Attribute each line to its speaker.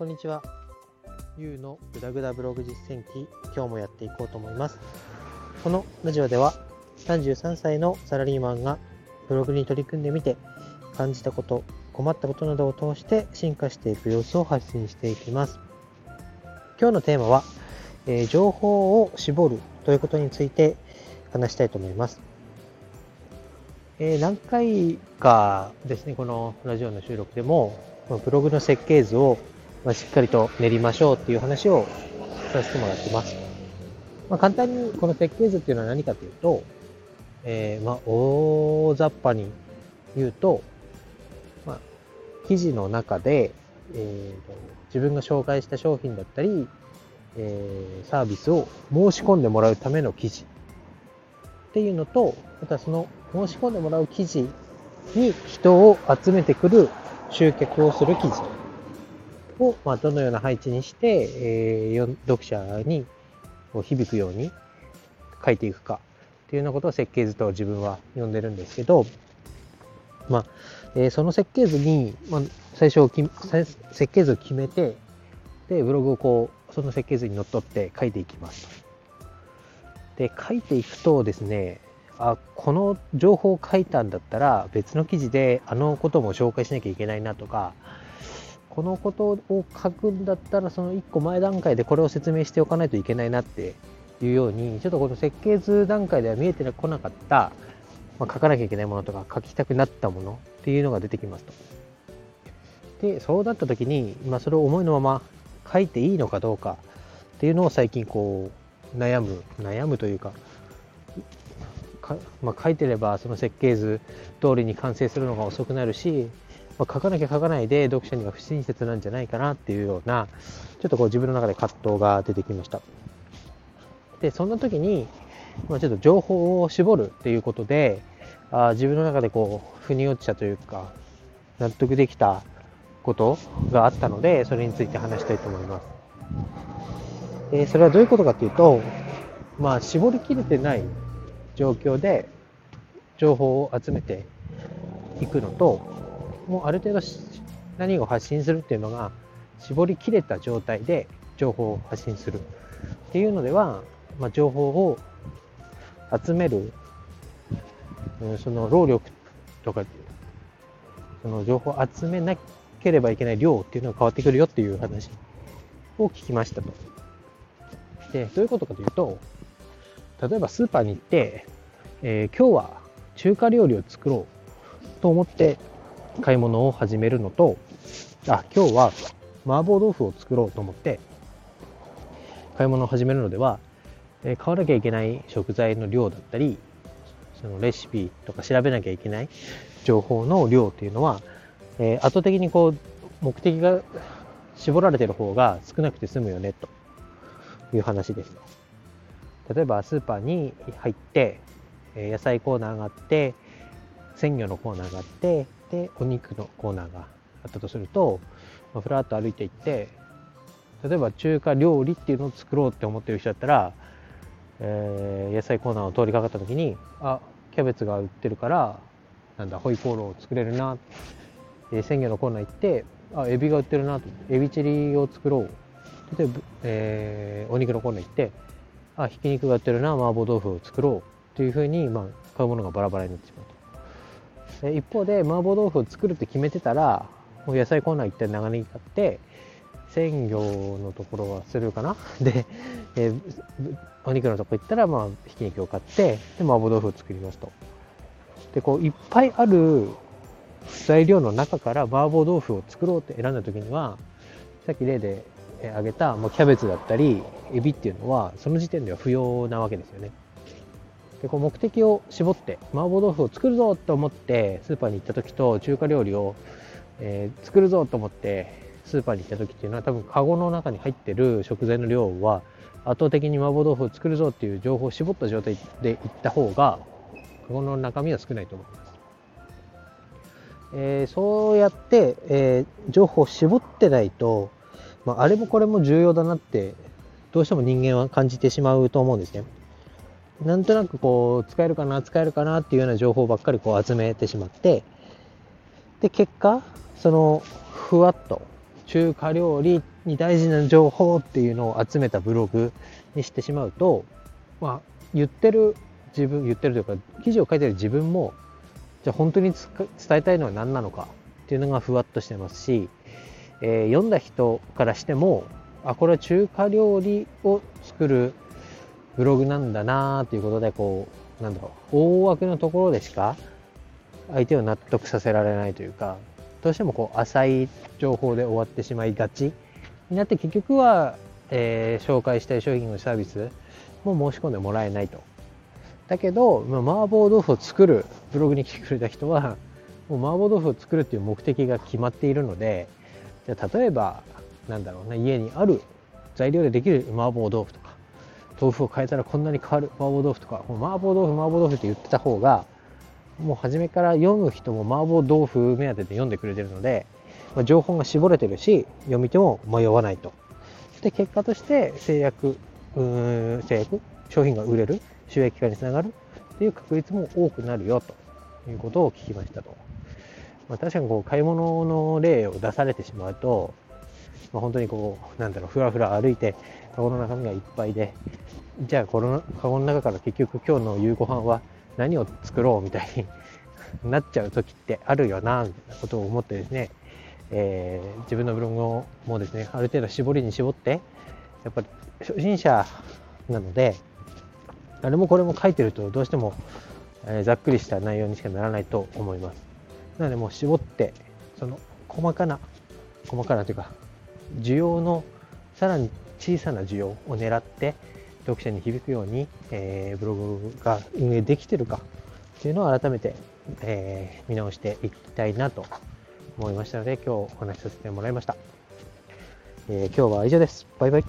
Speaker 1: こんにちは。ゆうのぐだぐだブログ実践記、今日もやっていこうと思います。このラジオでは、33歳のサラリーマンがブログに取り組んでみて、感じたこと、困ったことなどを通して進化していく様子を発信していきます。今日のテーマは、えー、情報を絞るということについて話したいと思います。え、何回かですね、このラジオの収録でも、ブログの設計図をまあしっかりと練りましょうっていう話をさせてもらってます。まあ、簡単にこの設計図っていうのは何かというと、えー、まあ、大雑把に言うと、まあ、記事の中で、えーと、自分が紹介した商品だったり、えー、サービスを申し込んでもらうための記事っていうのと、またその申し込んでもらう記事に人を集めてくる集客をする記事を、まあ、どのような配置にして、えー、読者に響くように書いていくかっていうようなことを設計図と自分は呼んでるんですけど、まあえー、その設計図に、まあ、最初設計図を決めてでブログをこうその設計図にのっとって書いていきますで書いていくとですねあこの情報を書いたんだったら別の記事であのことも紹介しなきゃいけないなとかこのことを書くんだったらその1個前段階でこれを説明しておかないといけないなっていうようにちょっとこの設計図段階では見えてこなかった、まあ、書かなきゃいけないものとか書きたくなったものっていうのが出てきますと。でそうなった時に、まあ、それを思いのまま書いていいのかどうかっていうのを最近こう悩む悩むというかまあ、書いてればその設計図通りに完成するのが遅くなるし、まあ、書かなきゃ書かないで読者には不親切なんじゃないかなっていうようなちょっとこう自分の中で葛藤が出てきました。でそんな時に、まあ、ちょっと情報を絞るっていうことであ自分の中でこう腑に落ちたというか納得できたことがあったのでそれについて話したいと思います。でそれはどういうことかっていうとまあ絞りきれてない状況で情報を集めていくのともうある程度何を発信するっていうのが絞りきれた状態で情報を発信するっていうのでは、まあ、情報を集める、うんその労力とかその情報を集めなければいけない量っていうのが変わってくるよっていう話を聞きましたと。でどういうことかというと例えばスーパーに行って、えー、今日は中華料理を作ろうと思って買い物を始めるのと、あ、今日は麻婆豆腐を作ろうと思って買い物を始めるのでは、え、買わなきゃいけない食材の量だったり、そのレシピとか調べなきゃいけない情報の量っていうのは、えー、圧倒的にこう目的が絞られてる方が少なくて済むよねという話です。例えばスーパーに入って、野菜コーナーがあって、鮮魚のコーナーがあって、で、お肉のコーナーがあったとすると、ま、ふらっと歩いていって、例えば中華料理っていうのを作ろうって思ってる人だったら、えー、野菜コーナーを通りかかった時に、あ、キャベツが売ってるから、なんだ、ホイコーローを作れるな。えー、鮮魚のコーナー行って、あ、エビが売ってるなと。エビチリを作ろう。例えば、えー、お肉のコーナー行って、あひき肉がやってるな麻婆豆腐を作ろうっていうふうに、まあ、買うものがバラバラになってしまうと一方で麻婆豆腐を作るって決めてたらもう野菜コーナー行って長ネギ買って鮮魚のところはするかな。で、え、お肉のとこ行ったら、まあ、ひき肉を買ってで麻婆豆腐を作りますと。でこういっぱいある材料の中から麻婆豆腐を作ろうって選んだ時にはさっき例で挙げた、まあ、キャベツだったりエビっていうのはその時点では不要なわけですよね。でこう目的を絞って麻婆豆腐を作るぞと思ってスーパーに行った時と中華料理を、えー、作るぞと思ってスーパーに行った時っていうのは多分カゴの中に入ってる食材の量は圧倒的に麻婆豆腐を作るぞっていう情報を絞った状態で行った方がカゴの中身は少ないと思います。えー、そうやって、えー、情報を絞ってないとまあ、あれもこれも重要だなってどうしても人間は感じてしまうと思うんですね。なんとなくこう使えるかな使えるかなっていうような情報ばっかりこう集めてしまってで結果そのふわっと中華料理に大事な情報っていうのを集めたブログにしてしまうと、まあ、言ってる自分言ってるというか記事を書いてる自分もじゃあ本当に伝えたいのは何なのかっていうのがふわっとしてますし、えー、読んだ人からしてもあこれは中華料理を作るブログなんだなということでこうなんだろう大枠のところでしか相手を納得させられないというかどうしてもこう浅い情報で終わってしまいがちになって結局は、えー、紹介したい商品のサービスも申し込んでもらえないと。だけど、まあ、麻婆豆腐を作るブログに来てくれた人はもう麻婆豆腐を作るっていう目的が決まっているのでじゃ例えばなんだろうな家にある材料でできる麻婆豆腐とか豆腐を変えたらこんなに変わる麻婆豆腐とかもう麻婆豆腐麻婆豆腐って言ってた方がもう初めから読む人も麻婆豆腐目当てで読んでくれてるので、まあ、情報が絞れてるし読み手も迷わないと。で結果として制約うん制約商品が売れる収益化につながるっていう確率も多くなるよということを聞きましたと、まあ、確かにこう買い物の例を出されてしまうと、まあ、本当にこうなんだろうふらふら歩いてカゴの中身がいっぱいでじゃあこのカゴの中から結局今日の夕ご飯は何を作ろうみたいになっちゃう時ってあるよな、みたいなことを思ってですね、えー、自分のブログもですね、ある程度絞りに絞って、やっぱり初心者なので、あれもこれも書いてるとどうしても、えー、ざっくりした内容にしかならないと思います。なのでもう絞って、その細かな、細かなというか、需要のさらに小さな需要を狙って、読者に響くように、えー、ブログが運営できてるかっていうのを改めて、えー、見直していきたいなと思いましたので今日お話しさせてもらいました、えー、今日は以上です。バイバイ。